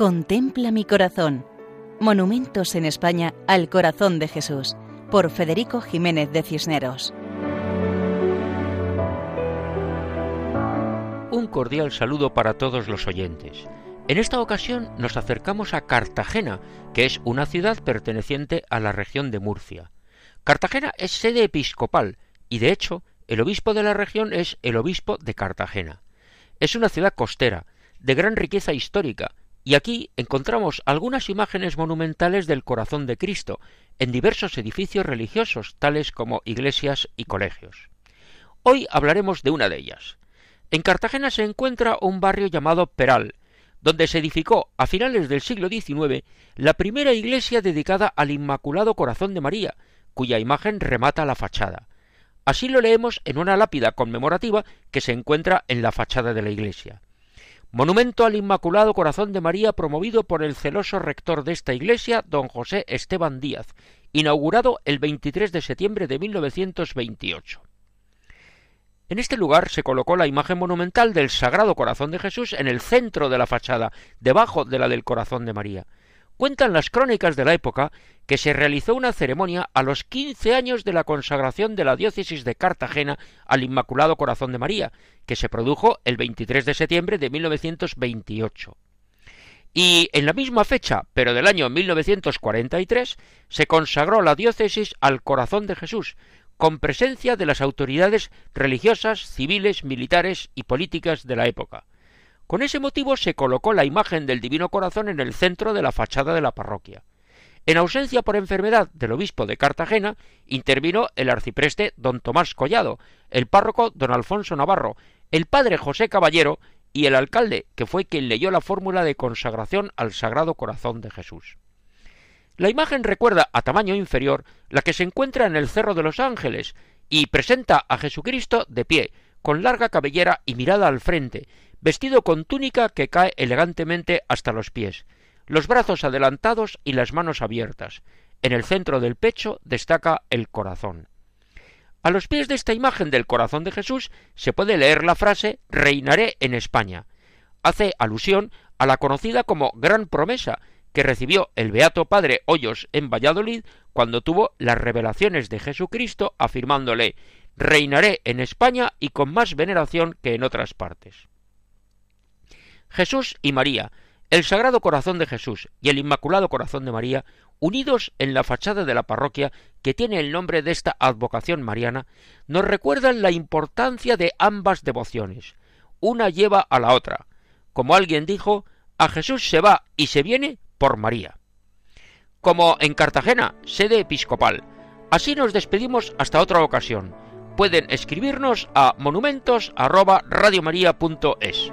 Contempla mi corazón. Monumentos en España al corazón de Jesús, por Federico Jiménez de Cisneros. Un cordial saludo para todos los oyentes. En esta ocasión nos acercamos a Cartagena, que es una ciudad perteneciente a la región de Murcia. Cartagena es sede episcopal y de hecho el obispo de la región es el obispo de Cartagena. Es una ciudad costera, de gran riqueza histórica, y aquí encontramos algunas imágenes monumentales del corazón de Cristo en diversos edificios religiosos, tales como iglesias y colegios. Hoy hablaremos de una de ellas. En Cartagena se encuentra un barrio llamado Peral, donde se edificó a finales del siglo XIX la primera iglesia dedicada al Inmaculado Corazón de María, cuya imagen remata la fachada. Así lo leemos en una lápida conmemorativa que se encuentra en la fachada de la iglesia. Monumento al Inmaculado Corazón de María promovido por el celoso rector de esta iglesia, don José Esteban Díaz, inaugurado el 23 de septiembre de 1928. En este lugar se colocó la imagen monumental del Sagrado Corazón de Jesús en el centro de la fachada, debajo de la del Corazón de María. Cuentan las crónicas de la época que se realizó una ceremonia a los quince años de la consagración de la diócesis de Cartagena al Inmaculado Corazón de María, que se produjo el 23 de septiembre de 1928. Y en la misma fecha, pero del año 1943, se consagró la diócesis al Corazón de Jesús, con presencia de las autoridades religiosas, civiles, militares y políticas de la época. Con ese motivo se colocó la imagen del Divino Corazón en el centro de la fachada de la parroquia. En ausencia por enfermedad del obispo de Cartagena, intervino el arcipreste don Tomás Collado, el párroco don Alfonso Navarro, el padre José Caballero y el alcalde, que fue quien leyó la fórmula de consagración al Sagrado Corazón de Jesús. La imagen recuerda a tamaño inferior la que se encuentra en el Cerro de los Ángeles y presenta a Jesucristo de pie, con larga cabellera y mirada al frente, vestido con túnica que cae elegantemente hasta los pies, los brazos adelantados y las manos abiertas. En el centro del pecho destaca el corazón. A los pies de esta imagen del corazón de Jesús se puede leer la frase Reinaré en España. Hace alusión a la conocida como Gran Promesa que recibió el Beato Padre Hoyos en Valladolid cuando tuvo las revelaciones de Jesucristo afirmándole Reinaré en España y con más veneración que en otras partes. Jesús y María, el Sagrado Corazón de Jesús y el Inmaculado Corazón de María, unidos en la fachada de la parroquia que tiene el nombre de esta advocación mariana, nos recuerdan la importancia de ambas devociones. Una lleva a la otra. Como alguien dijo, a Jesús se va y se viene por María. Como en Cartagena, sede episcopal. Así nos despedimos hasta otra ocasión. Pueden escribirnos a monumentos@radiomaria.es.